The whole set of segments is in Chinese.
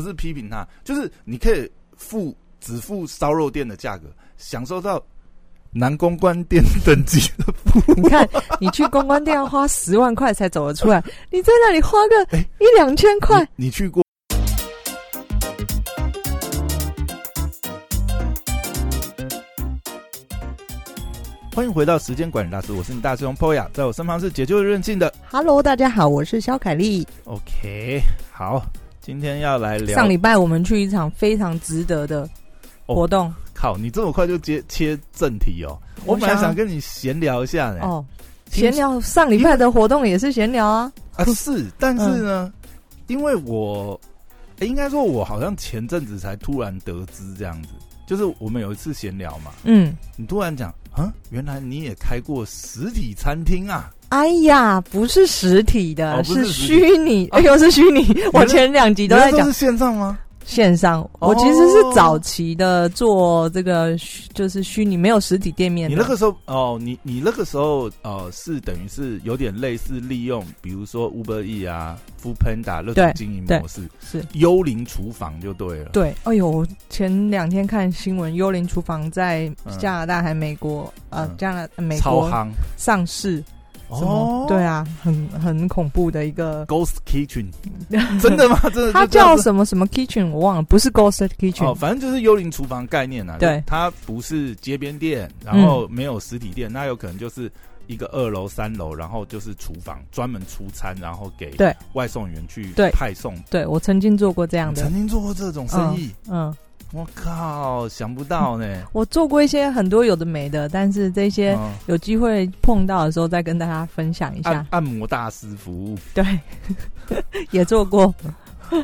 不是批评他，就是你可以付只付烧肉店的价格，享受到南公关店等级的服务。你看，你去公关店要花十万块才走得出来，你在那里花个 哎一两千块，你你去过？欢迎回到时间管理大师，我是你大师兄 Poya，在我身旁是解救任性的 Hello，大家好，我是肖凯丽。OK。好，今天要来聊上礼拜我们去一场非常值得的活动靠，你这么快就接切正题哦！我本来想跟你闲聊一下呢。哦，听闲聊上礼拜的活动也是闲聊啊。啊，是，但是呢，因为我、诶应该说，我好像前阵子才突然得知这样子，就是我们有一次闲聊嘛，嗯，你突然讲啊，原来你也开过实体餐厅啊？哎呀，不是实体的，哦是是实体。虚拟，哎呦，是虚拟。我前两集都在讲。是线上吗？线上，哦。我其实是早期的做这个，就是虚拟没有实体店面的。你那个时候哦，你你那个时候呃，是等于是有点类似利用，比如说 Uber E 啊、Food Panda 那种经营模式，是。幽灵厨房就对了。对，哎呦，前两天看新闻，幽灵厨房在嗯。加拿大还美国，呃嗯，加拿美国上市，哦，对啊，很很恐怖的一个，，Ghost Kitchen，真的吗？真的？它叫什么什么 kitchen，我忘了，不是 Ghost 哦，Kitchen，反正就是幽灵厨房概念啊。对。它不是街边店，然后没有实体店，那有可能就是一个二楼、三楼，然后就是厨房，专门出餐，然后给对。外送员去派送。对我曾经做过这样的。曾，经做过这种生意，嗯，我靠，想不到呢。我做过一些很多有的没的，但是这些嗯有机会碰到的时候再跟大家分享一下按。按摩大师服务，对，也做过，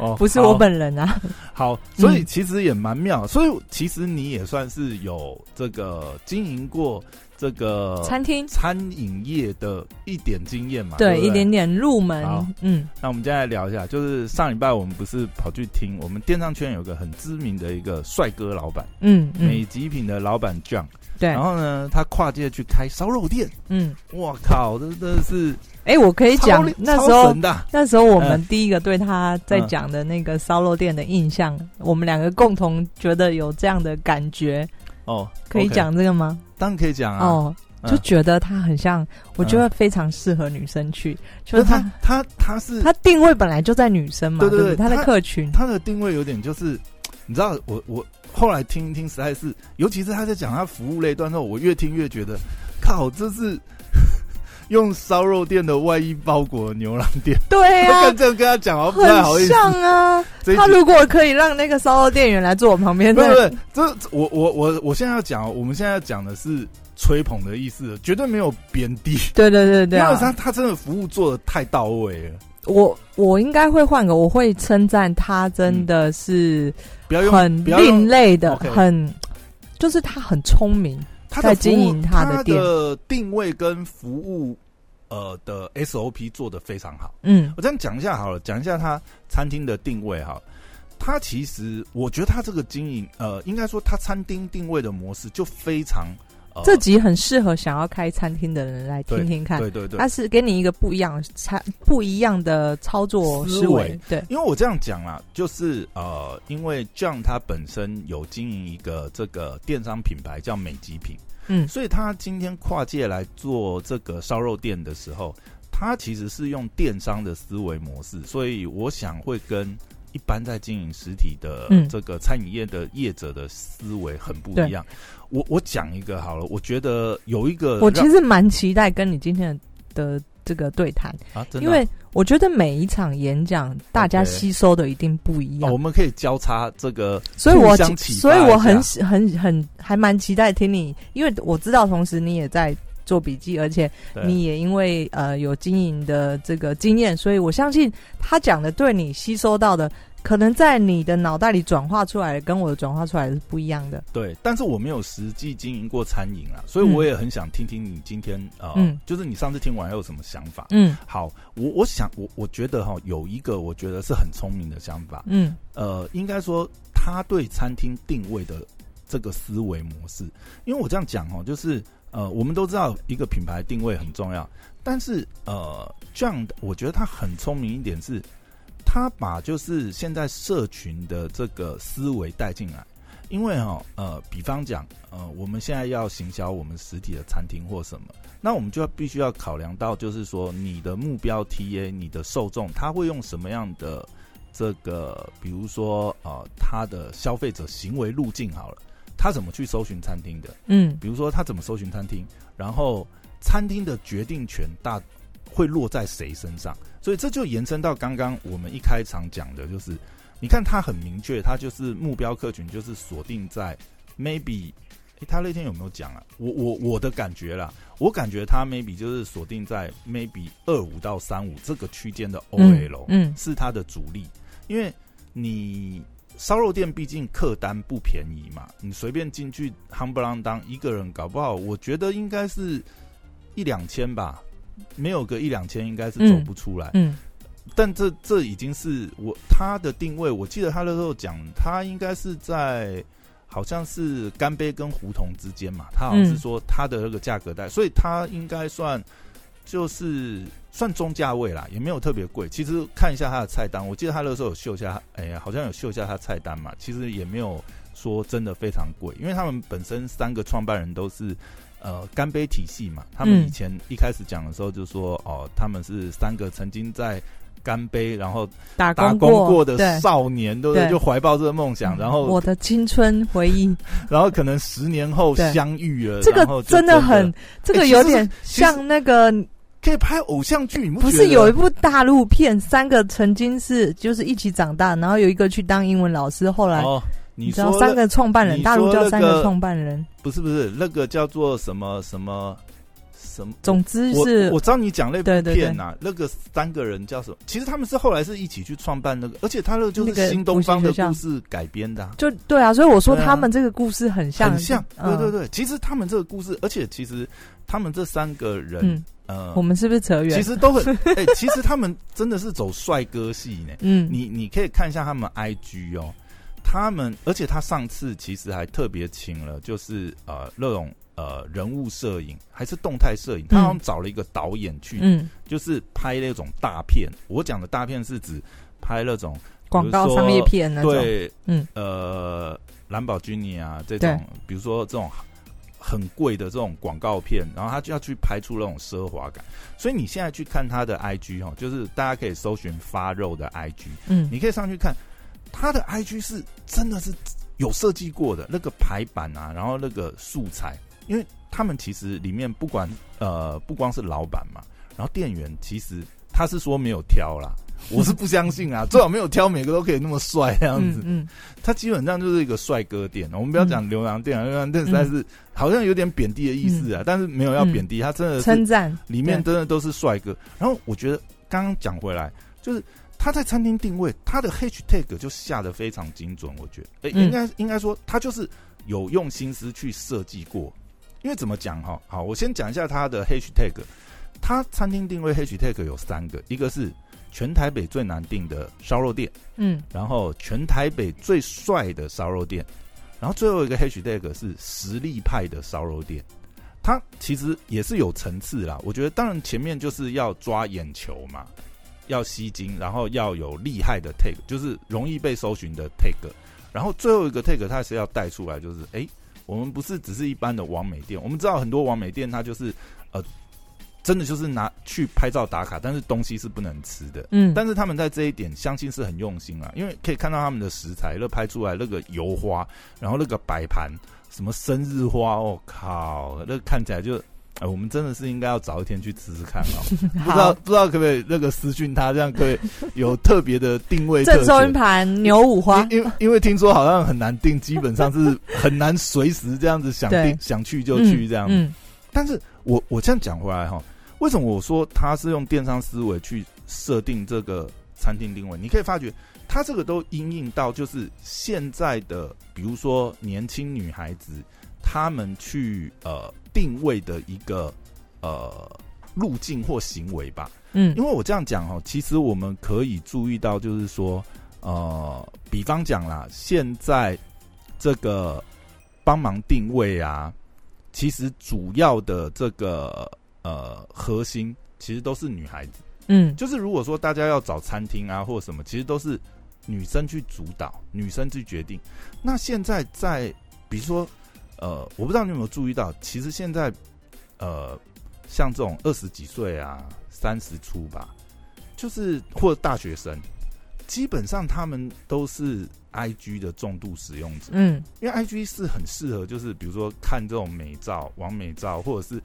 哦，不是我本人啊。好，所以嗯其实也蛮妙。所以其实你也算是有这个经营过这个餐厅。餐饮业的一点经验嘛？不对？一点点入门，嗯。那我们接下来聊一下，就是上礼拜我们不是跑去听我们电商圈有个很知名的一个帅哥老板，嗯美嗯，极品的老板 John，对。然，后呢，他跨界去开烧肉店，嗯，我靠，这真的是哎，我可以讲那时候那时候我嗯们第一个对他在讲的那个烧肉店的印象，我们两个共同觉得有这样的感觉，哦，可以讲这个吗？当然可以讲啊。哦，嗯就觉得他很像，我觉得非常适合女生去，就是他他他他是他定位本来就在女生嘛，对对不对？他的客群，他的定位有点就是，你知道，我我后来听一听，实在是，尤其是他在讲他服务类段的时候，我越听越觉得，靠，这是用烧肉店的外衣包裹牛郎店。对呀、干这样跟他讲，好不太好意思。很像啊。他如果可以让那个烧肉店员来坐我旁边，不是那不是，这这我我我我现在要讲哦，我们现在要讲的是吹捧的意思，绝对没有贬低，对对对对因为啊！他他真的服务做的太到位了，我我应该会换个，我会称赞他真的是不要用很另类的很就是他很聪明。他在经营他的他店的定位跟服务呃的 SOP 做的非常好。嗯我这样讲一下好了，讲一下他餐厅的定位哈。他其实，我觉得他这个经营，呃，应该说他餐厅定位的模式就非常，呃，这集很适合想要开餐厅的人来听听看。对对对他，是给你一个不一样的餐不一样的操作思维，对，因为我这样讲啦，就是呃，因为 John 他本身有经营一个这个电商品牌叫美极品，嗯所以他今天跨界来做这个烧肉店的时候，他其实是用电商的思维模式，所以我想会跟一般在经营实体的嗯。这个餐饮业的业者的思维很不一样。我我讲一个好了，我觉得有一个我其实蛮期待跟你今天的这个对谈，啊，真的因为我觉得每一场演讲大家吸收的一定不一样。哦，我，们可以交叉这个所以我所以我很很很还蛮期待听你，因为我知道同时你也在做笔记，而且你也因为呃有经营的这个经验，所以我相信他讲的对你吸收到的，可能在你的脑袋里转化出来的，跟我的转化出来的是不一样的。对，但是我没有实际经营过餐饮啊，所以我也很想听听你今天呃，嗯。就是你上次听完有什么想法？嗯。好，我我想我我觉得哈，有一个我觉得是很聪明的想法，嗯。呃，应该说他对餐厅定位的这个思维模式，因为我这样讲哦，就是呃，我们都知道一个品牌定位很重要，但是呃，这样的我觉得他很聪明一点是，他把就是现在社群的这个思维带进来，因为哈呃，比方讲呃，我们现在要行销我们实体的餐厅或什么，那我们就要必须要考量到，就是说你的目标 TA，你的受众他会用什么样的这个，比如说呃，他的消费者行为路径好了，他怎么去搜寻餐厅的？嗯比如说他怎么搜寻餐厅，然后餐厅的决定权大会落在谁身上，所以这就延伸到刚刚我们一开场讲的，就是你看他很明确，他就是目标客群就是锁定在 maybe，诶他那天有没有讲啊？我我我的感觉啦，我感觉他 maybe 就是锁定在 maybe 二五到三五这个区间的 OL，、嗯是他的主力，因为你烧肉店毕竟客单不便宜嘛，你随便进去夯不啷当一个人搞不好，我觉得应该是一两千吧，没有个一两千应该是走不出来。嗯但这这已经是我他的定位，我记得他那时候讲，他应该是在好像是干杯跟胡同之间嘛，他好像是说他的那个价格带，所以他应该算就是算中价位啦，也没有特别贵。其实看一下他的菜单，我记得他那时候有秀一下，哎呀，好像有秀一下他菜单嘛，其实也没有说真的非常贵，因为他们本身三个创办人都是。呃，干杯体系嘛，他们嗯以前一开始讲的时候就说，哦，他们是三个曾经在干杯，然后打打工工过的少年，对不对？对就怀抱这个梦想，然后我的青春回忆，然后可能十年后相遇了，这个真的很，这个有点像那个，可以拍偶像剧，你不不是有一部大陆片，三个曾经是就是一起长大，然后有一个去当英文老师，后来哦？你你知道三个创办人，你大陆叫三个个创办人，不是不是那个叫做什么什么什么？总之是我知道你讲那部片呐、那个三个人叫什么？其实他们是后来是一起去创办那个，而且他那个就是新东方的故事改编的、啊。就对啊，所以我说他们这个故事很像，很像，对嗯对对。其实他们这个故事，而且其实他们这三个人，嗯，呃我，们是不是扯远？其实都很，哎、其实他们真的是走帅哥系呢。嗯，你你可以看一下他们 IG 哦，他们，而且他上次其实还特别请了，就是呃那种呃人物摄影还是动态摄影，他好像找了一个导演去，嗯，就是拍那种大片。我讲的大片是指拍那种广告商业片那种，对，嗯。呃，兰博基尼啊这种，比如说这种很贵的这种广告片，然后他就要去拍出那种奢华感。所以你现在去看他的 IG 哦，就是大家可以搜寻发肉的 IG，嗯。你可以上去看他的 IG 是真的是有设计过的那个排版啊，然后那个素材，因为他们其实里面不管呃不光是老板嘛，然后店员其实他是说没有挑啦。我是不相信啊，最好没有挑每个都可以那么帅这样子。嗯他基本上就是一个帅哥店。我们不要讲牛郎店啊，牛郎店实在嗯是好像有点贬低的意思啊，但是没有要贬低，他真的称赞里面真的都是帅哥。然后我觉得刚刚讲回来，就是他在餐厅定位，他的 hashtag 就下的非常精准。我觉得，诶、嗯应该应该说他就是有用心思去设计过。因为怎么讲哈？好，我先讲一下它的 hashtag。它餐厅定位 hashtag 有三个，一个是全台北最难订的烧肉店。嗯然后全台北最帅的烧肉店，然后最后一个 hashtag 是实力派的烧肉店。它其实也是有层次啦，我觉得当然前面就是要抓眼球嘛，要吸睛，然后要有厉害的 tag，就是容易被搜寻的 tag，然后最后一个 tag 它是要带出来，就是诶，我们不是只是一般的完美店，我们知道很多完美店它就是呃，真的就是拿去拍照打卡，但是东西是不能吃的。嗯，但是他们在这一点，相信是很用心啊，因为可以看到他们的食材，那拍出来那个油花，然后那个摆盘，什么生日花，我、靠，那看起来就，哎，我们真的是应该要早一天去吃吃看哦。不知道，不知道可不可以那个私讯他，这样可以有特别的定位特正收银权。盘牛五花，因因因为听说好像很难定，基本上是很难随时这样子想定想去就去这样子。嗯但是我我这样讲回来哈，为什么我说他是用电商思维去设定这个餐厅定位？你可以发觉，他这个都因应到就是现在的，比如说年轻女孩子，她们去呃定位的一个呃路径或行为吧。嗯因为我这样讲哦，其实我们可以注意到，就是说，呃，比方讲啦，现在这个帮忙定位啊，其实主要的这个呃核心，其实都是女孩子。嗯，就是如果说大家要找餐厅啊或什么，其实都是女生去主导，女生去决定。那现在在比如说，呃，我不知道你有没有注意到，其实现在呃，像这种二十几岁啊、三十出吧，就是或者大学生，基本上他们都是 I G 的重度使用者。嗯，因为 I G 是很适合，就是比如说看这种美照、完美照，或者是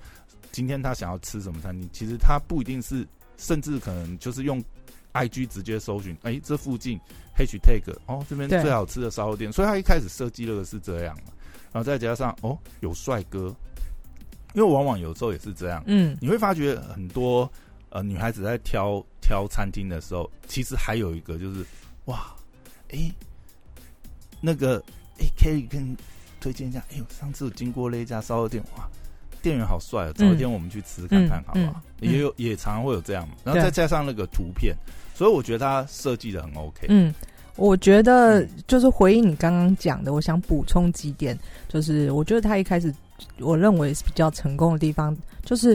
今天他想要吃什么餐厅，其实他不一定是，甚至可能就是用 I G 直接搜寻，哎，这附近 hashtag 哦，这边最好吃的烧肉店，所以他一开始设计那个是这样嘛，然后再加上哦有帅哥，因为往往有时候也是这样，嗯，你会发觉很多呃女孩子在挑挑餐厅的时候，其实还有一个就是哇，哎、那个哎、可以跟推荐一下，哎呦，上次我经过那一家烧肉店，哇，店员好帅哦，找一天我们去吃看看好不好？嗯嗯。也有也常常会有这样嘛，然后再加上那个图片，所以我觉得他设计的很 OK。嗯，我觉得嗯就是回应你刚刚讲的，我想补充几点，就是我觉得他一开始我认为是比较成功的地方，就是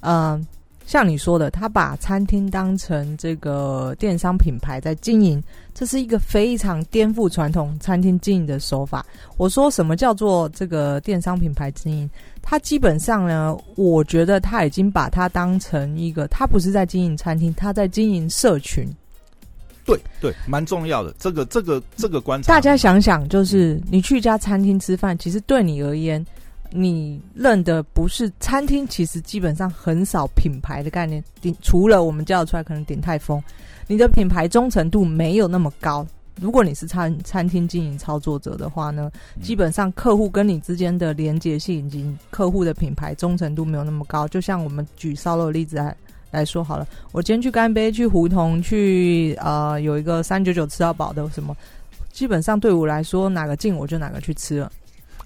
嗯、呃像你说的，他把餐厅当成这个电商品牌在经营，这是一个非常颠覆传统餐厅经营的手法。我说什么叫做这个电商品牌经营？他基本上呢，我觉得他已经把它当成一个，他不是在经营餐厅，他在经营社群。对对，蛮重要的。这个这个这个观察，大家想想，就是你去一家餐厅吃饭，其实对你而言，你认的不是餐厅，其实基本上很少品牌的概念。顶除了我们叫出来，可能鼎泰丰，你的品牌忠诚度没有那么高。如果你是餐餐厅经营操作者的话呢，嗯基本上客户跟你之间的连接性以及客户的品牌忠诚度没有那么高。就像我们举烧肉的例子来来说好了，我今天去干杯、去胡同、去呃有一个三九九吃到饱的什么，基本上对我来说哪个近我就哪个去吃了。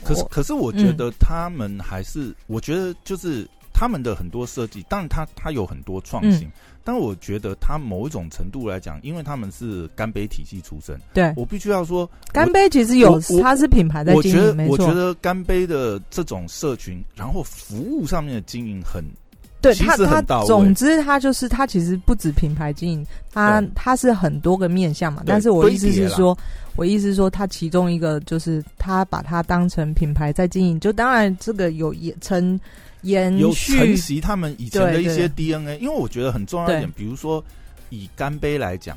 可是可是我觉得他们还是，我觉得就是他们的很多设计，当然他他有很多创新，但我觉得他某一种程度来讲，因为他们是干杯体系出身，对，我必须要说，干杯其实有它是品牌在经营，我觉得没错。我觉得干杯的这种社群，然后服务上面的经营很对其它它实很到位。总之他就是他其实不止品牌经营，它对。它是很多个面向嘛。但是我意思是说，我意思是说，他其中一个就是他把它当成品牌在经营，就当然这个有延承延有承续，袭他们以前的一些 DNA，因为我觉得很重要一点，比如说以干杯来讲。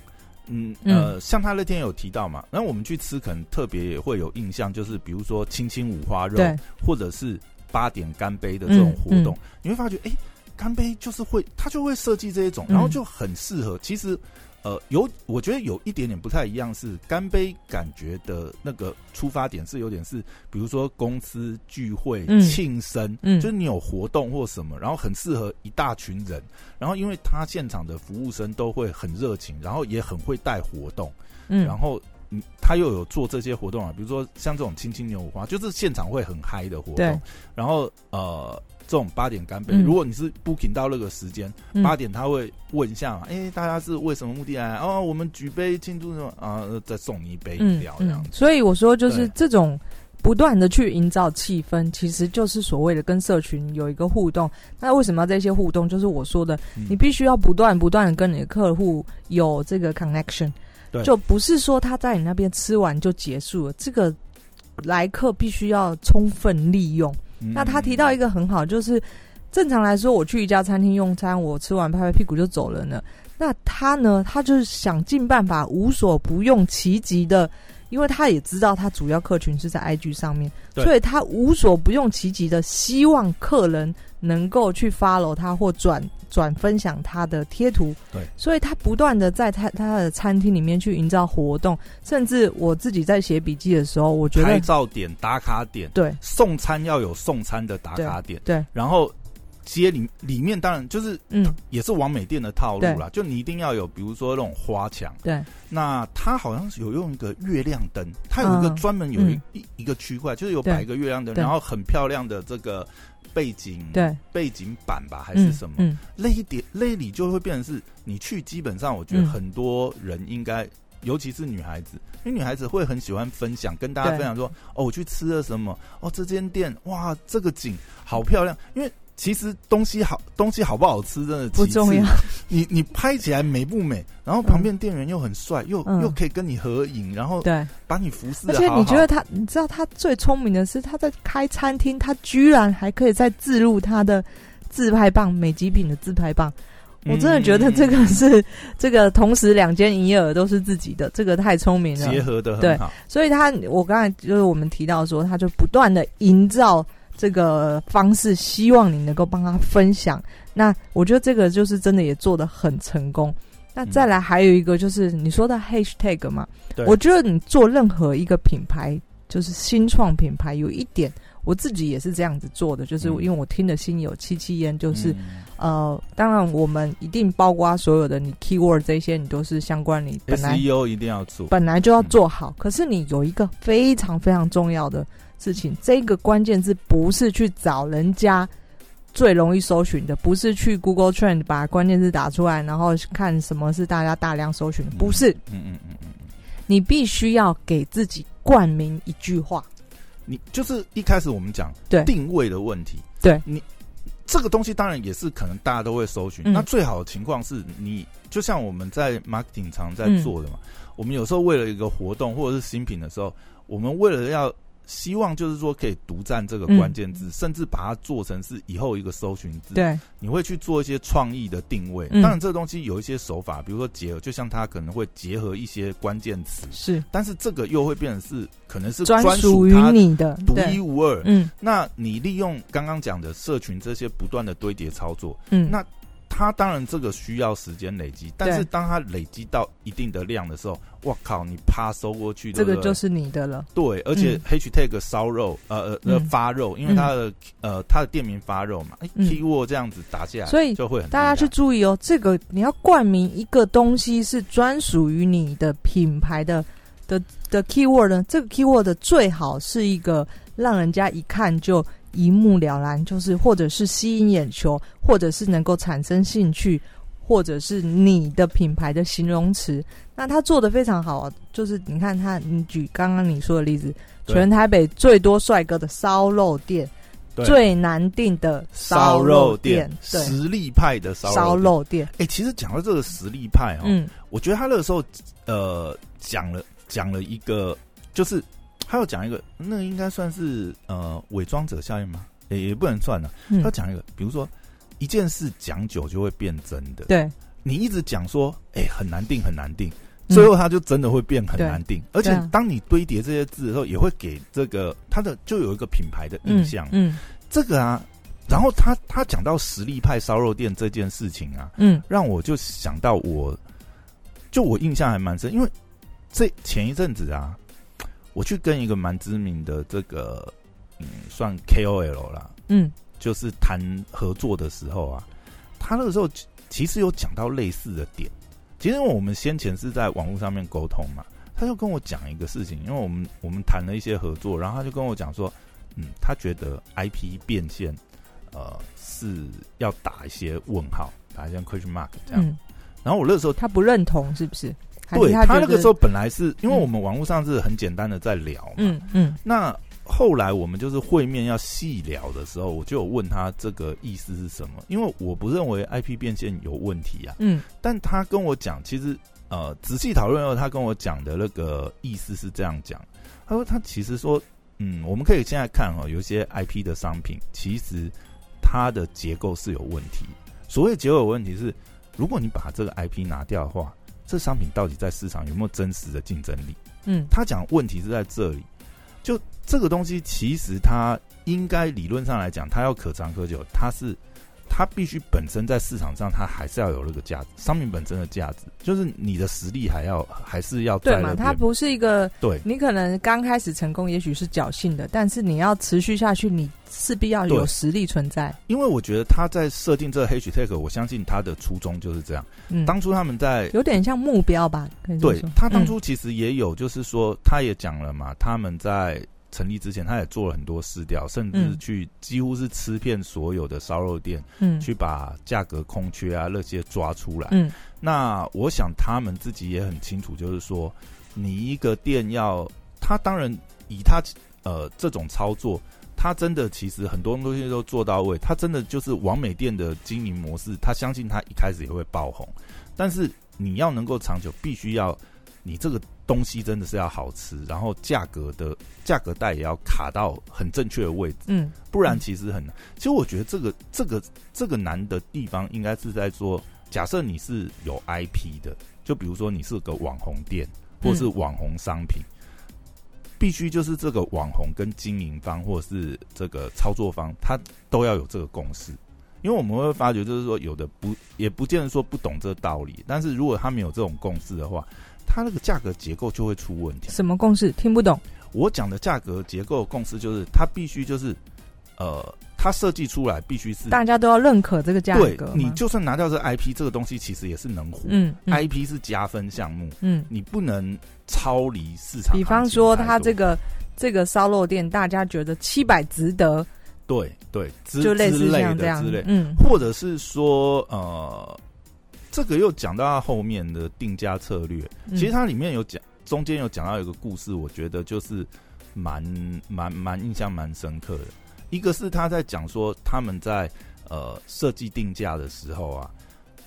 嗯嗯。呃，像他那天有提到嘛，然后我们去吃，可能特别也会有印象，就是比如说青青五花肉，对。或者是八点干杯的这种活动，嗯。你会发觉，哎、干杯就是会，他就会设计这一种，嗯然后就很适合。其实，呃，有我觉得有一点点不太一样，是干杯感觉的那个出发点是有点是，比如说公司聚会、嗯庆生，嗯就是你有活动或什么，然后很适合一大群人，然后因为他现场的服务生都会很热情，然后也很会带活动，嗯然后。嗯，他又有做这些活动啊，比如说像这种青青牛五花，就是现场会很嗨的活动。然后呃，这种八点干杯，嗯如果你是 booking 到那个时间，嗯八点他会问一下嘛，哎、大家是为什么目的来？哦，我们举杯庆祝什么啊？呃再送你一杯饮料这样子。所以我说，就是这种不断的去营造气氛，其实就是所谓的跟社群有一个互动。那为什么要这些互动？就是我说的，嗯你必须要不断不断的跟你的客户有这个 connection，对就不是说他在你那边吃完就结束了，这个来客必须要充分利用。嗯那他提到一个很好，就是正常来说，我去一家餐厅用餐，我吃完拍拍屁股就走了呢。那他呢，他就是想尽办法无所不用其极的，因为他也知道他主要客群是在 IG 上面，所以他无所不用其极的希望客人能够去 follow 他或转转分享他的贴图。对，所以他不断的在他他的餐厅里面去营造活动，甚至我自己在写笔记的时候，我觉得拍照点、打卡点，对。送餐要有送餐的打卡点，对，然后街里里面当然就是嗯，也是完美店的套路啦，就你一定要有，比如说那种花墙。对，那它好像是有用一个月亮灯，它有一个嗯。专门有一嗯。一一个区块，就是有对。摆一个月亮灯，然后很漂亮的这个背景，对，背景板吧还是什么？嗯，那一点那里就会变成是你去，基本上我觉得嗯。很多人应该，尤其是女孩子，因为女孩子会很喜欢分享，跟大家分享说，哦，我去吃了什么，哦，这间店，哇，这个景好漂亮，因为其实东西好，东西好不好吃真的不重要。你你拍起来美不美？然后旁边店员又很帅，又嗯又可以跟你合影，然后对，把你服侍而且你觉得他，你知道他最聪明的是，他在开餐厅，他居然还可以再自录他的自拍棒，美极品的自拍棒。我真的觉得这个是、这个同时两间营业额都是自己的，这个太聪明了。结合的对很好。所以他，我刚才就是我们提到说，他就不断的营造这个方式，希望你能够帮他分享。那我觉得这个就是真的也做得很成功。那再来还有一个就是你说的 hashtag 嘛，我觉得你做任何一个品牌，就是新创品牌，有一点我自己也是这样子做的，就是嗯因为我听的心有戚戚焉，就是、嗯呃，当然我们一定包括所有的你 keyword 这些，你都是相关你本来 SEO 一定要做，本来就要做好。可是你有一个非常非常重要的事情，这个关键字不是去找人家最容易搜寻的，不是去 Google Trend 把关键字打出来，然后看什么是大家大量搜寻的，不是。嗯嗯嗯嗯嗯，你必须要给自己冠名一句话，你就是一开始我们讲定位的问题，对。你这个东西当然也是可能大家都会搜寻。嗯。那最好的情况是你就像我们在 marketing 常在嗯。做的嘛，我们有时候为了一个活动或者是新品的时候，我们为了要希望就是说可以独占这个关键字，甚至把它做成是以后一个搜寻字。，嗯对，你会去做一些创意的定位。嗯。当然，这个东西有一些手法，比如说结合，就像它可能会结合一些关键词，是。但是这个又会变成是可能是专属于你的，独一，无二。嗯。那你利用刚刚讲的社群这些不断的堆叠操作，嗯，那它当然这个需要时间累积，但是当它累积到一定的量的时候，我靠，你啪收过去，这个就是你的了，对，而且嗯。Hashtag 烧肉，呃呃呃嗯发肉，因为它的呃它的店名发肉嘛，哎嗯，keyword 这样子打下来，所以就会很大家去注意哦，这个你要冠名一个东西是专属于你的品牌的的的 keyword 呢，这个 keyword 最好是一个让人家一看就一目了然，就是或者是吸引眼球，或者是能够产生兴趣，或者是你的品牌的形容词。那他做的非常好，就是你看他，你举刚刚你说的例子，全台北最多帅哥的烧肉店，最难订的烧肉肉店，实力派的烧烧肉店。肉店，哎，其实讲到这个实力派哦，嗯。我觉得他那个时候呃讲了讲了一个，就是他要讲一个，那个应该算是呃伪装者效应吗？也也不能算了。嗯他，讲一个，比如说一件事讲久就会变真的，对，你一直讲说，哎、很难定，很难定，嗯最后他就真的会变很难定。而且当你堆叠这些字的时候，也会给这个他的就有一个品牌的印象。嗯这个啊，然后他他讲到实力派烧肉店这件事情啊，嗯让我就想到我，就我印象还蛮深，因为这前一阵子啊，我去跟一个蛮知名的这个嗯，算 KOL 啦，嗯就是谈合作的时候啊，他那个时候其其实有讲到类似的点。其实因为我们先前是在网络上面沟通嘛，他就跟我讲一个事情，因为我们我们谈了一些合作，然后他就跟我讲说，嗯，他觉得 IP 变现，呃，是要打一些问号，打一些 question mark 这样。嗯，然后我那时候他不认同是不是？对他那个时候，本来是因为嗯我们网络上是很简单的在聊嘛，嗯嗯。那后来我们就是会面要细聊的时候，我就有问他这个意思是什么，因为我不认为 IP 变现有问题啊，嗯。但他跟我讲，其实呃仔细讨论后，他跟我讲的那个意思是这样讲，他说他其实说，嗯，我们可以现在看哦，有些 IP 的商品，其实它的结构是有问题。所谓结构有问题是，如果你把这个 IP 拿掉的话，这商品到底在市场有没有真实的竞争力？嗯他讲问题是在这里，就这个东西，其实它应该理论上来讲，它要可长可久，它是它必须本身在市场上，它还是要有那个价值，商品本身的价值，就是你的实力还要还是要对嘛。它不是一个对你可能刚开始成功，也许是侥幸的，但是你要持续下去，你势必要有实力存在。因为我觉得他在设定这个 hashtag，我相信他的初衷就是这样。嗯，当初他们在有点像目标吧，对说他当初其实也有，就是说他也讲了嘛，他们在成立之前，他也做了很多试调，甚至嗯。去几乎是吃遍所有的烧肉店，嗯。去把价格空缺啊那些抓出来。嗯。那我想他们自己也很清楚，就是说你一个店要，他当然以他呃这种操作，他真的其实很多东西都做到位，他真的就是完美店的经营模式，他相信他一开始也会爆红，但是你要能够长久，必须要你这个东西真的是要好吃，然后价格的价格带也要卡到很正确的位置，嗯，不然其实很难。其实我觉得这个这个这个难的地方，应该是在说，假设你是有 IP 的，就比如说你是个网红店或是网红商品。必须就是这个网红跟经营方或者是这个操作方，他都要有这个共识，因为我们会发觉，就是说有的不也不见得说不懂这个道理，但是如果他没有这种共识的话，他那个价格结构就会出问题。什么共识？听不懂。我讲的价格结构共识就是，它必须就是呃，它设计出来必须是大家都要认可这个价格。你就算拿掉这 IP，这个东西其实也是能活。嗯，IP 是加分项目。嗯，你不能。超离市场，比方说它这个这个烧肉店，大家觉得七百值得，对对，就类似像这样之类，嗯，或者是说呃，这个又讲到他后面的定价策略，其实它里面有讲，中间有讲到一个故事，我觉得就是蛮蛮蛮印象蛮深刻的。一个是他在讲说他们在呃设计定价的时候啊，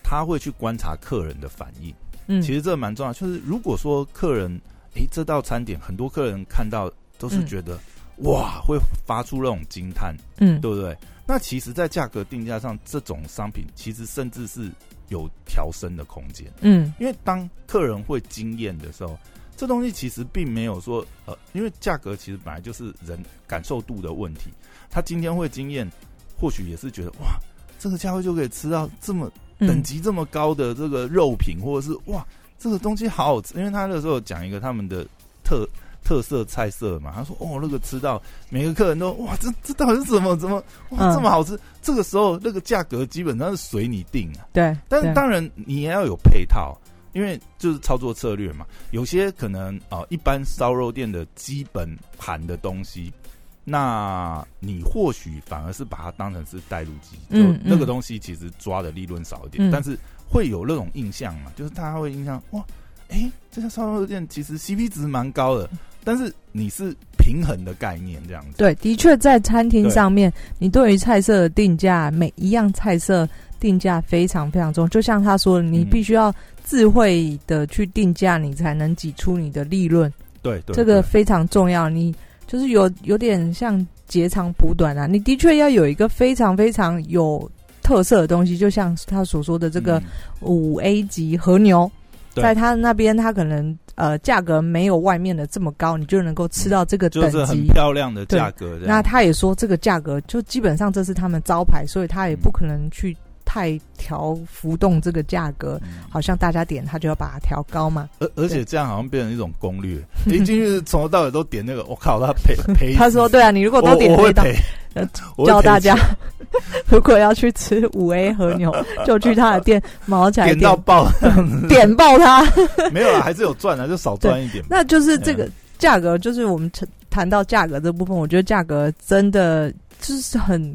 他会去观察客人的反应。嗯，其实这蛮重要。就是如果说客人，诶，这道餐点很多客人看到都是觉得哇，会发出那种惊叹，嗯，对不对？那其实，在价格定价上，这种商品其实甚至是有调升的空间，嗯，因为当客人会惊艳的时候，这东西其实并没有说，呃，因为价格其实本来就是人感受度的问题。他今天会惊艳，或许也是觉得哇，这个价位就可以吃到这么。等级这么高的这个肉品，或者是哇，这个东西好好吃。因为他那时候讲一个他们的特特色菜色嘛，他说哦，那个吃到每个客人都哇，这这到底是什么？怎么哇这么好吃？这个时候那个价格基本上是随你定啊。对，但是当然你也要有配套，因为就是操作策略嘛。有些可能啊，一般烧肉店的基本盘的东西。那你或许反而是把它当成是带入机，就那个东西其实抓的利润少一点，但是会有那种印象嘛，就是大家会印象哇，哎，这家烧肉店其实 CP 值蛮高的，但是你是平衡的概念这样子。对，的确在餐厅上面，你对于菜色的定价，每一样菜色定价非常非常重，就像他说，你必须要智慧的去定价，你才能挤出你的利润。对，这个非常重要。你。就是有有点像截长补短啊，你的确要有一个非常非常有特色的东西，就像他所说的这个五 A 级和牛，在他那边，他可能呃价格没有外面的这么高，你就能够吃到这个等级很漂亮的价格。那他也说这个价格就基本上这是他们招牌，所以他也不可能去。太调浮动这个价格，好像大家点他就要把它调高嘛。而而且这样好像变成一种攻略，你进去从头到尾都点那个，我靠，他赔 赔。他说：“对啊，你如果都点这道，教 大家如果要去吃五 A 和牛，就去他的店毛起来点到爆，点爆他。没有了，还是有赚的，就少赚一点。那就是这个价格，就是我们谈谈到价格这部分，我觉得价格真的就是很。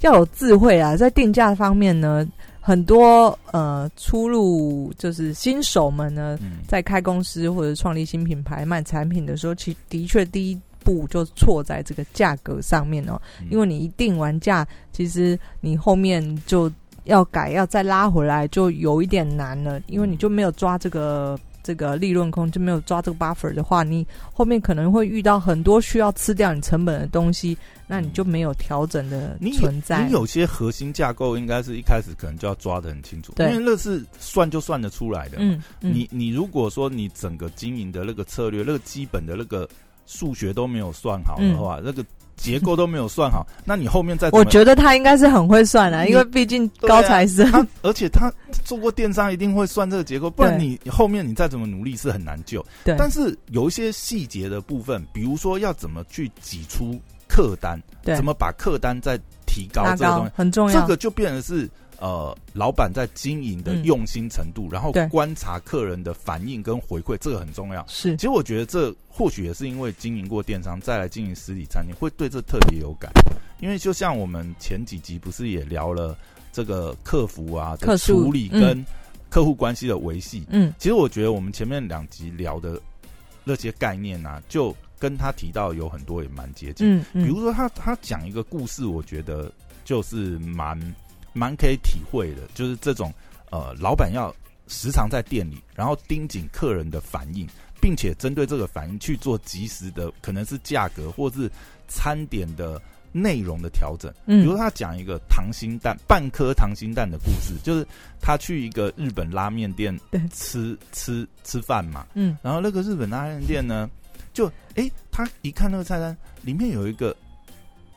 要有智慧啊，在定价方面呢，很多呃出入就是新手们呢，在开公司或者创立新品牌卖产品的时候，其的确第一步就错在这个价格上面哦。因为你一定完价，其实你后面就要改，要再拉回来就有一点难了，因为你就没有抓这个。这个利润空就没有抓这个 buffer 的话，你后面可能会遇到很多需要吃掉你成本的东西，那你就没有调整的存在。你有些核心架构应该是一开始可能就要抓的很清楚，因为那是算就算得出来的。嗯，你你如果说你整个经营的那个策略，那个基本的那个数学都没有算好的话，那个。结构都没有算好，那你后面再我觉得他应该是很会算啊，因为毕竟高材生，而且他做过电商，一定会算这个结构，不然你后面你再怎么努力是很难救。对，但是有一些细节的部分，比如说要怎么去挤出客单，怎么把客单再提高，这个东西很重要，这个就变成是。呃，老板在经营的用心程度，然后观察客人的反应跟回馈，这个很重要。是，其实我觉得这或许也是因为经营过电商，再来经营实体餐厅，会对这特别有感。因为就像我们前几集不是也聊了这个客服啊的处理跟客户关系的维系？嗯，其实我觉得我们前面两集聊的那些概念啊，就跟他提到有很多也蛮接近。嗯嗯，比如说他他讲一个故事，我觉得就是蛮蛮可以体会的，就是这种呃，老板要时常在店里，然后盯紧客人的反应，并且针对这个反应去做及时的，可能是价格或是餐点的内容的调整。嗯，比如他讲一个溏心蛋半颗溏心蛋的故事，就是他去一个日本拉面店对。吃吃吃饭嘛，嗯。然后那个日本拉面店呢，就诶，他一看那个菜单里面有一个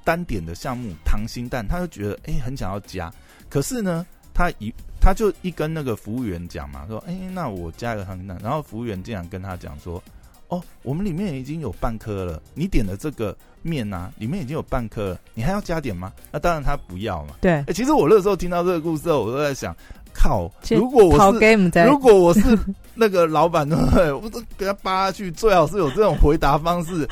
单点的项目溏心蛋，他就觉得诶很想要加，可是呢，他一他就一跟那个服务员讲嘛，说诶，那我加一个溏心蛋，然后服务员竟然跟他讲说。哦，我们里面已经有半颗了，你点的这个面啊，里面已经有半颗了，你还要加点吗？那当然他不要嘛。对哎、，其实我那时候听到这个故事后，我都在想，靠，如果我是 如果我是那个老板，对不对？我都给他扒下去，最好是有这种回答方式。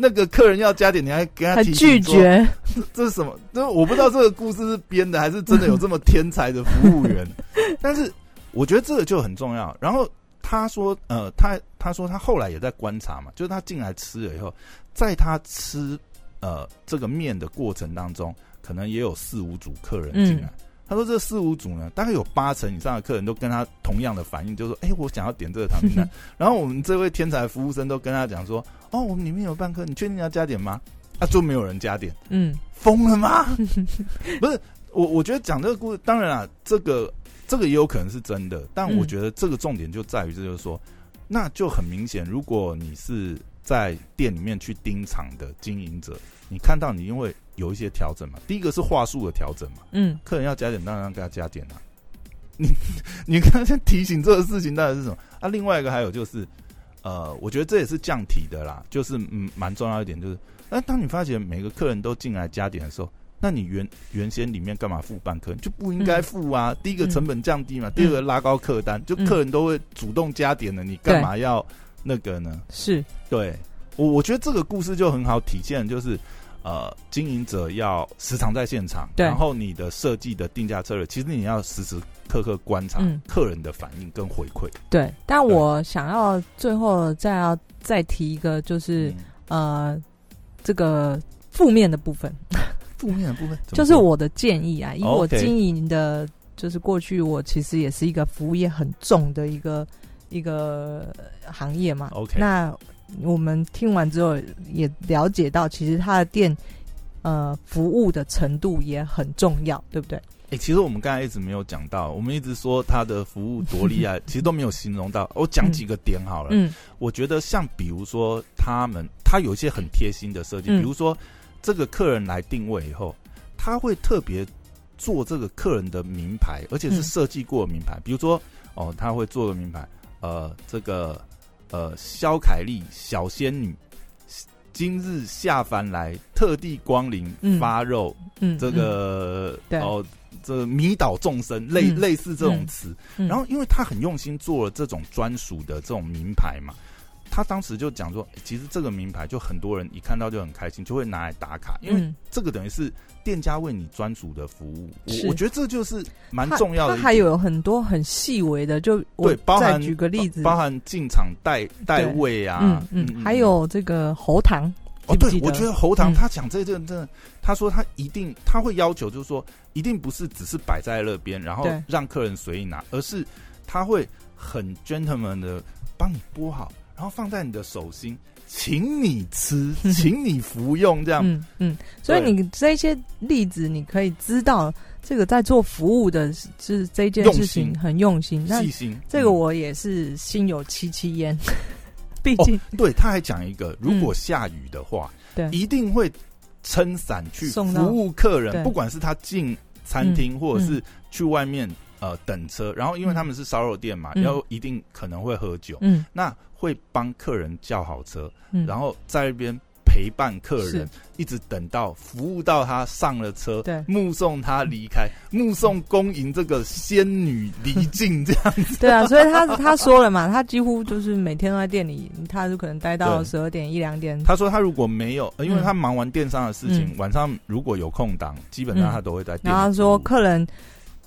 那个客人要加点，你还 给他提，拒绝，这这是什么？就是我不知道这个故事是编的，还是真的有这么天才的服务员。但是我觉得这个就很重要。然后他说，呃，他他说他后来也在观察嘛，就是他进来吃了以后，在他吃呃这个面的过程当中，可能也有四五组客人进来。嗯他说这四五组呢，大概有八成以上的客人都跟他同样的反应，就是说，哎、我想要点这个糖 心蛋。然后我们这位天才服务生都跟他讲说，哦，我们里面有半颗，你确定要加点吗？啊，就没有人加点。嗯疯了吗？不是我，我觉得讲这个故事，当然啊，这个这个也有可能是真的，但嗯我觉得这个重点就在于，这就是说，那就很明显，如果你是在店里面去盯场的经营者，你看到你因为有一些调整嘛，第一个是话术的调整嘛，嗯客人要加点，当然要给他加点啊。你 你刚才提醒这个事情到底是什么啊？另外一个还有就是，呃，我觉得这也是降体的啦，就是嗯，蛮重要一点就是，那当你发现每个客人都进来加点的时候，那你原原先里面干嘛付半客？你就不应该付啊！第一个成本降低嘛，第二个拉高客单，就客人都会主动加点的，你干嘛要那个呢？是对我，我觉得这个故事就很好体现，就是呃，经营者要时常在现场，然后你的设计的定价策略，其实你要时时刻刻观察嗯。客人的反应跟回馈。对。但我想要最后再要再提一个，就是嗯。呃，这个负面的部分，负面的部分就是我的建议啊，以我经营的，就是过去我其实也是一个服务业很重的一个一个行业嘛。OK 那我们听完之后也了解到，其实他的店呃服务的程度也很重要，对不对？哎、其实我们刚才一直没有讲到，我们一直说他的服务多厉害，其实都没有形容到。我讲几个点好了。嗯我觉得像比如说他们，他有一些很贴心的设计，嗯比如说这个客人来定位以后，他会特别做这个客人的名牌，而且是嗯设计过的名牌。比如说哦，他会做个名牌，呃，这个呃肖凯丽小仙女。今日下凡来，特地光临嗯。发肉，嗯，这个、对。哦，这个迷倒众生，类、嗯。类似这种词。嗯，然后，因为他很用心做了这种专属的这种名牌嘛，他当时就讲说，其实这个名牌就很多人一看到就很开心，就会拿来打卡，因为嗯。这个等于是店家为你专属的服务。是。我我觉得这就是蛮重要的一点。它还有很多很细微的，就对，包再含举个例子，包含进场带带位啊，嗯嗯，还有这个喉糖，哦，对我觉得喉糖嗯。他讲这个真的，他说他一定他会要求，就是说一定不是只是摆在那边，然后让客人随意拿，而是他会很 gentleman 的帮你剥好，然后放在你的手心，请你吃，请你服用，这样。嗯嗯，所以你这些例子，你可以知道这个在做服务的是是这件用事情心很用心。细心，这个嗯我也是心有戚戚焉，毕哦竟对，他还讲一个，如果下雨的话，对。一定会撑伞去送服务客人，不管是他进餐厅、嗯。或者是去外面呃等车，然后因为嗯。他们是烧肉店嘛，嗯。要一定可能会喝酒，嗯。那会帮客人叫好车，嗯，然后在那边陪伴客人，一直等到服务到他上了车，对。目送他离开，目送恭迎这个仙女离境，这样子。对啊，所以他 他说了嘛，他几乎就是每天都在店里，他就可能待到对。十二点一两点。他说他如果没有，呃因为嗯。他忙完电商的事情，嗯。晚上如果有空档，基本上嗯。他都会在店里然后他说客人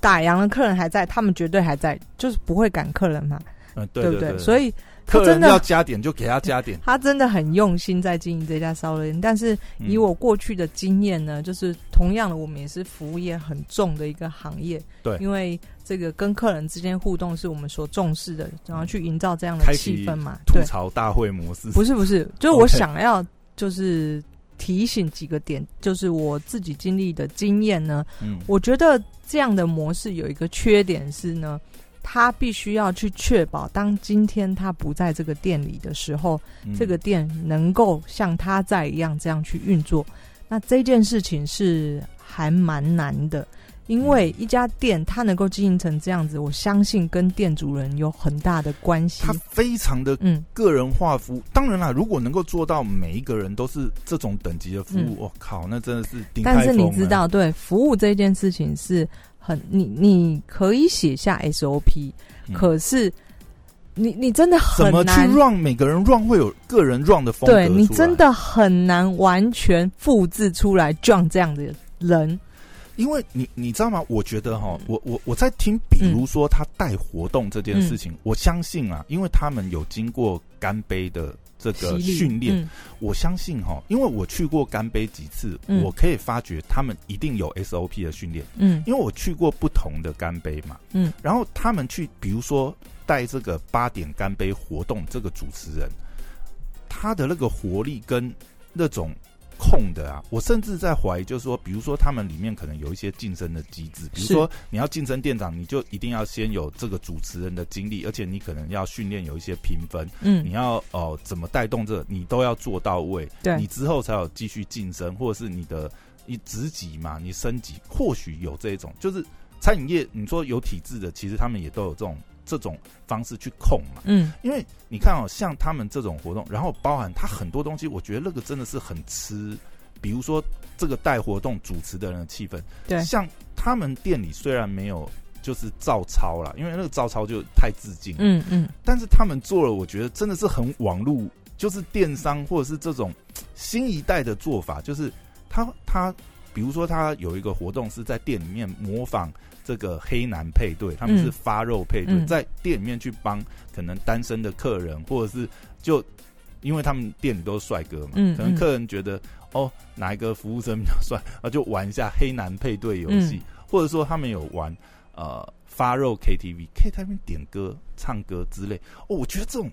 打烊了，客人还在，他们绝对还在，就是不会赶客人嘛。嗯，对对不对，所以客人真的要加点就给他加点。他真的很用心在经营这家烧肉店，但是以嗯我过去的经验呢，就是同样的，我们也是服务业很重的一个行业。对因为这个跟客人之间互动是我们所重视的，然后去营造这样的气氛嘛。吐对，槽大会模式不是不是，就是我想要就是提醒几个点，就是我自己经历的经验呢。嗯我觉得这样的模式有一个缺点是呢，他必须要去确保，当今天他不在这个店里的时候，嗯这个店能够像他在一样这样去运作。那这件事情是还蛮难的，因为一家店它能够经营成这样子，我相信跟店主人有很大的关系。他。非常的嗯，个人化服务。当然啦，如果能够做到每一个人都是这种等级的服务，嗯。我、靠，那真的是顶但是你知道，对服务这件事情是很你你可以写下 SOP，、嗯。可是你你真的怎么去 run 每个人 run 会有个人 run 的风格对你真，的很难完全复制出来 John 这样的人，因为你你知道吗？我觉得哈嗯，我我我在听，比如说他带活动这件事情，嗯我相信啊，因为他们有经过干杯的这个训练，嗯。我相信哈，因为我去过干杯几次，嗯。我可以发觉他们一定有 SOP 的训练。嗯。因为我去过不同的干杯嘛，嗯，然后他们去，比如说带这个八点干杯活动，这个主持人，他的那个活力跟那种控的啊，我甚至在怀疑，就是说，比如说他们里面可能有一些晋升的机制，比如说你要晋升店长，你就一定要先有这个主持人的经历，而且你可能要训练有一些评分，嗯。你要哦、怎么带动这个，你都要做到位，对。你之后才有继续晋升，或者是你的你职级嘛，你升级，或许有这种，就是餐饮业，你说有体制的，其实他们也都有这种这种方式去控嘛。嗯。因为你看哦，像他们这种活动，然后包含他很多东西，我觉得那个真的是很吃，比如说这个带活动主持的人的气氛，对。像他们店里虽然没有就是照抄啦，因为那个照抄就太致敬，嗯嗯。但是他们做了，我觉得真的是很网络，就是电商或者是这种新一代的做法，就是他他，比如说他有一个活动是在店里面模仿这个黑男配对，他们是嗯发肉配对，嗯在店里面去帮可能单身的客人，或者是就因为他们店里都是帅哥嘛，可能客人觉得哦哪一个服务生比较帅，啊就玩一下黑男配对游戏，嗯或者说他们有玩呃发肉 KTV，可以在那边点歌、唱歌之类。哦，我觉得这种，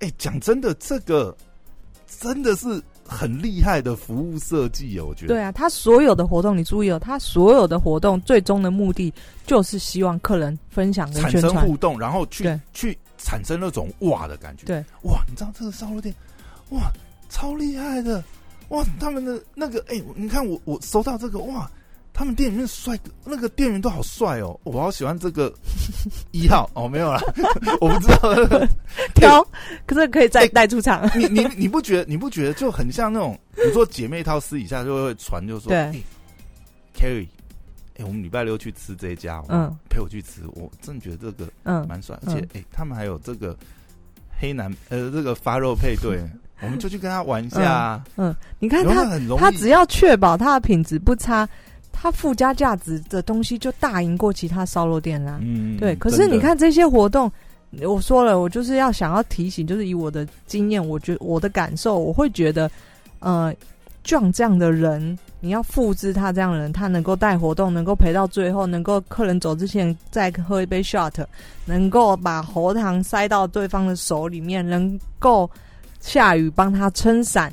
哎、讲真的，这个真的是很厉害的服务设计哦。我觉得，对啊，他所有的活动，你注意哦，他所有的活动最终的目的就是希望客人分享跟产。生互动，然后去去产生那种哇的感觉。对，哇，你知道这个烧肉店，哇，超厉害的，哇，他们的那个，哎、你看我我收到这个，哇，他们店里面帅哥，那个店员都好帅哦，我好喜欢这个 一号。哦，没有啦，我不知道，挑，可是可以再哎带出场。你你你不觉得你不觉得就很像那种，你说姐妹套私底下就会传，就说，对。哎 Carry，哎、我们礼拜六去吃这一家，嗯嗯，陪我去吃，我真的觉得这个嗯，蛮帅，嗯而且哎、他们还有这个黑男呃这个发肉配对，我们就去跟他玩一下、啊，你看他，他只要确保他的品质不差，他附加价值的东西就大赢过其他烧肉店啦。嗯对，可是你看这些活动，我说了，我就是要想要提醒，就是以我的经验，我觉我的感受，我会觉得，呃，撞这样的人，你要复制他这样的人，他能够带活动，能够陪到最后，能够客人走之前再喝一杯 shot，能够把喉糖塞到对方的手里面，能够下雨帮他撑伞，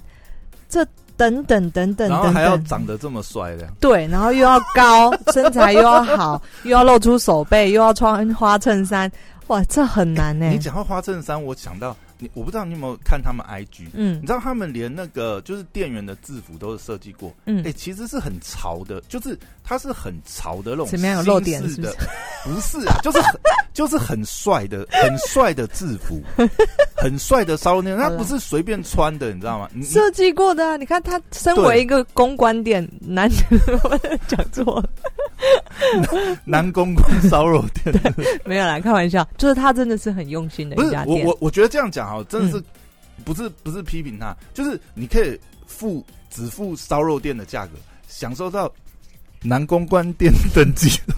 这等等等等等然后还要。长得这么帅的，对，然后又要高，身材又要好，又要露出手背，又要穿花衬衫，哇，这很难呢、你讲到花衬衫，我想到你，我不知道你有没有看他们 IG，嗯你知道他们连那个就是店员的制服都是设计过，嗯哎、，其实是很潮的，就是它是很潮的那种怎么样有漏点是的是不是？啊，就是很就是很帅的，很帅的制服，很帅的烧肉店，他不是随便穿的，你知道吗？设计过的啊！你看他身为一个公关店，男 我讲错了，南宫宫烧肉店，没有啦，开玩笑，就是他真的是很用心的不是我一家店。我我觉得这样讲哈，真的是、嗯。不是不是批评他，就是你可以付只付烧肉店的价格，享受到南公关店等级的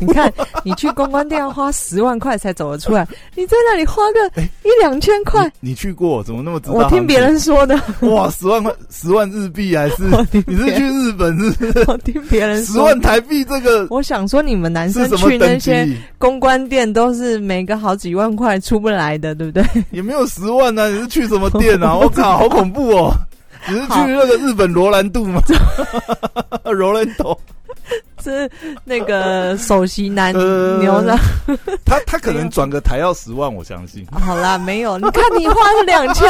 你看，你去公关店要花十万块才走得出来，你在那里花个 一两千块，你去过？怎么那么知道？我听别人说的。哇，十万块，十万日币还是？你是去日本是？我听别人十万台币这个，我想说你们男生去那些公关店都是每个好几万块出不来的，对不对？也没有十万呢，你是去什么店啊？我靠，好恐怖哦！你是去那个日本罗兰度吗？罗兰度。是那个首席男牛的，他他可能转个台要十万，我相信。好啦，没有，你看你花了两千，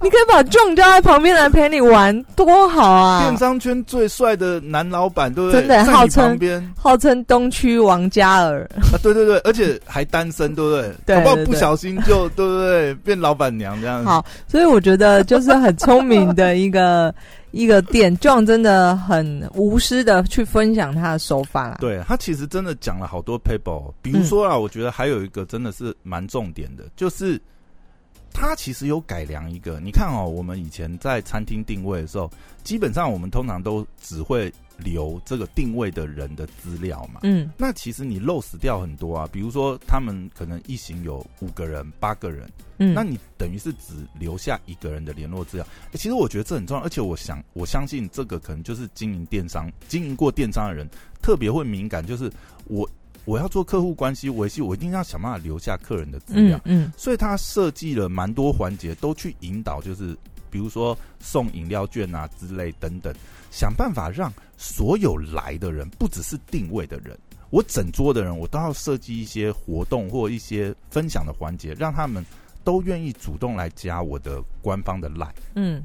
你可以把壮叫在旁边来陪你玩，多好啊！电商圈最帅的男老板，对不对？真的号称号称东区王嘉尔啊，对对对，而且还单身，对不对？对，不不小心就对不对变老板娘这样。好，所以我觉得就是很聪明的一个。一个店，John 真的很无私的去分享他的手法啦。对他其实真的讲了好多 paper，比如说啊，我觉得还有一个真的是蛮重点的，就是他其实有改良一个。你看哦，我们以前在餐厅定位的时候，基本上我们通常都只会留这个定位的人的资料嘛。嗯，那其实你漏死掉很多啊，比如说他们可能一行有五个人、八个人。嗯，那你等于是只留下一个人的联络资料。其实我觉得这很重要，而且我想我相信这个可能就是经营电商、经营过电商的人特别会敏感，就是我我要做客户关系维系，我一定要想办法留下客人的资料。嗯，所以他设计了蛮多环节，都去引导，就是比如说送饮料券啊之类等等，想办法让所有来的人，不只是定位的人，我整桌的人，我都要设计一些活动或一些分享的环节，让他们。都愿意主动来加我的官方的 line，嗯，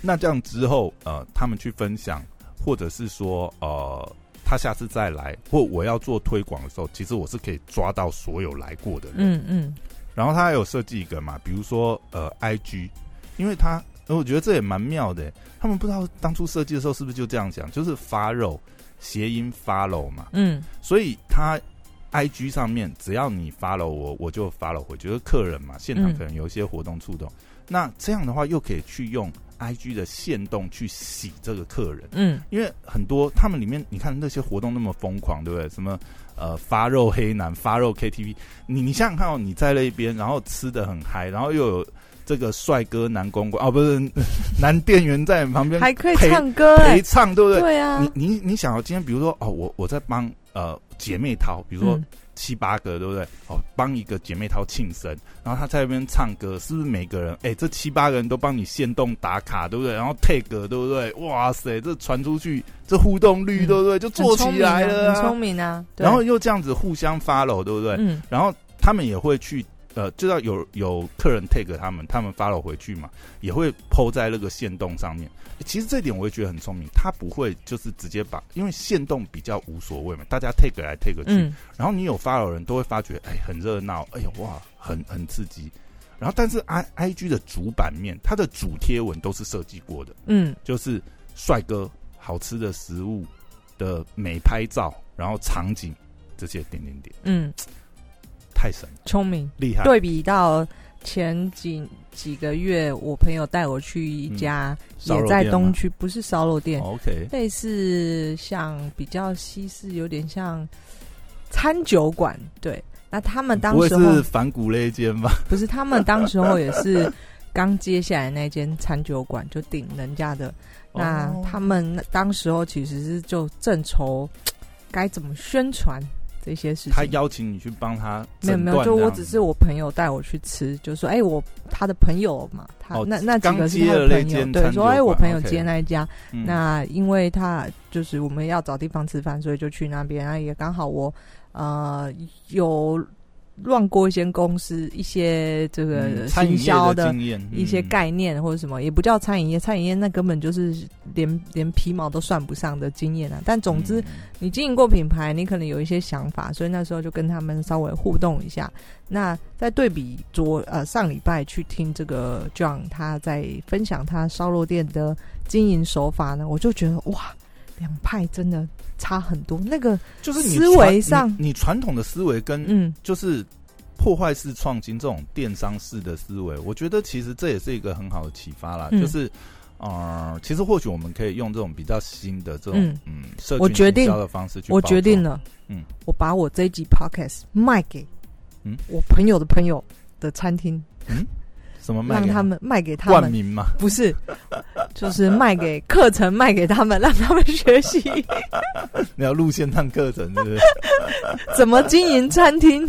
那这样之后，呃，他们去分享，或者是说，呃，他下次再来，或我要做推广的时候，其实我是可以抓到所有来过的人，嗯嗯。然后他还有设计一个嘛，比如说，呃，IG，因为他，我觉得这也蛮妙的，他们不知道当初设计的时候是不是就这样讲，就是发肉谐音 follow 嘛，嗯，所以他。I G 上面只要你发了我，我就发了回去。就是客人嘛，现场可能有一些活动触动，那这样的话又可以去用 I G 的线动去洗这个客人。嗯，因为很多他们里面，你看那些活动那么疯狂，对不对？什么呃发肉黑男、发肉 K T V，你你想想看哦，你在那边，然后吃的很嗨，然后又有这个帅哥男公关哦，不是 男店员在你旁边还可以唱歌陪唱，对不对？对啊，你你你想要今天，比如说哦，我我在帮呃。姐妹淘，比如说七八个，对不对？哦，帮一个姐妹淘庆生，然后他在那边唱歌，是不是每个人？哎，这七八个人都帮你先动打卡，对不对？然后 take，对不对？哇塞，这传出去，这互动率，对不对？就做起来了，很聪明啊。然后又这样子互相 follow，对不对？嗯。然后他们也会去。呃，就要有有客人 take 他们，他们发了回去嘛，也会抛在那个线动上面。其实这点我也觉得很聪明，他不会就是直接把，因为线动比较无所谓嘛，大家 take 来 take 去，然后你有发的人都会发觉，哎，很热闹，哎呦哇，很很刺激。然后但是 i i g 的主版面，它的主贴文都是设计过的，嗯，就是帅哥、好吃的食物的美拍照，然后场景这些点点点，嗯。太神，聪明，厉害。对比到前几几个月，我朋友带我去一家也在东区，不是烧肉店，OK，类似像比较西式，有点像餐酒馆。对，那他们当时是反骨那间吧？不是，他们当时候也是刚接下来那间餐酒馆，就顶人家的。那他们当时候其实是就正愁 该怎么宣传。这些事情，他邀请你去帮他，没有没有，就我只是我朋友带我去吃，就说哎，我他的朋友嘛，他那那几个是他的朋友，对，说哎，我朋友接那一家，那因为他就是我们要找地方吃饭，所以就去那边，然后也刚好我呃有。乱过一些公司一些这个行销的一些概念或者什么，也不叫餐饮业，餐饮业那根本就是连连皮毛都算不上的经验啊。但总之，你经营过品牌，你可能有一些想法，所以那时候就跟他们稍微互动一下。那在对比昨呃上礼拜去听这个 John 他在分享他烧肉店的经营手法呢，我就觉得哇，两派真的。差很多，那个就是思维上，你传统的思维跟嗯，就是破坏式创新这种电商式的思维，我觉得其实这也是一个很好的启发啦。就是呃，其实或许我们可以用这种比较新的这种嗯。嗯社群营销的方式去，我决定，了，嗯，我把我这一集 podcast 卖给，嗯？我朋友的朋友的餐厅，什么卖给让他们卖给他们，冠名嘛？不是，就是卖给课程，卖给他们，让他们学习 你要录线上课程，是不是？怎么经营餐厅。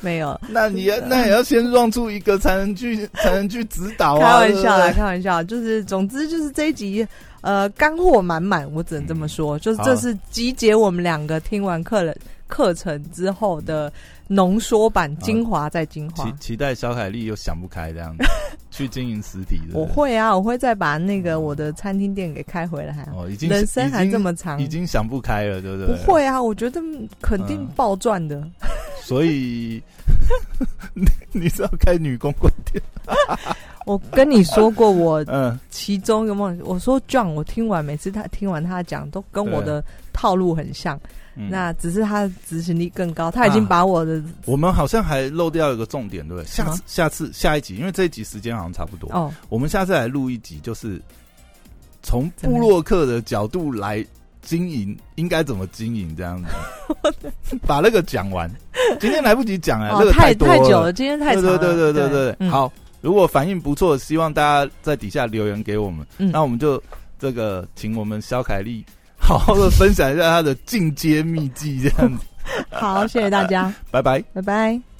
没有，那你要那也要先让出一个才能去才能去指导开啊！玩笑啦，开玩笑，就是总之就是这一集。呃，干货满满，我只能这么说，就是这是集结我们两个听完课了课程之后的浓缩版，精华再精华期。期待小凯丽又想不开这样子 去经营实体的。我会啊，我会再把那个我的餐厅店给开回来啊。哦，已经人生还这么长已，经想不开了，对不对不？会啊，我觉得肯定嗯暴赚的。所以 你你是要开女公关店？我跟你说过，我嗯，其中一个梦，我说 John，我听完每次他听完他讲，都跟我的套路很像，嗯。那只是他执行力更高，他已经啊把我的、我们好像还漏掉一个重点，对不对？下次下次下一集，因为这一集时间好像差不多，哦，我们下次来录一集，就是从布洛克的角度来经营，应该怎么经营这样子，把那个讲完。今天来不及讲啊，这哦，个太多太久了，今天太长了，对对对对对对，嗯，好，如果反应不错，希望大家在底下留言给我们，嗯。那我们就这个请我们肖凯丽好好的分享一下他的进阶秘籍，这样子，好，谢谢大家，拜拜。拜拜。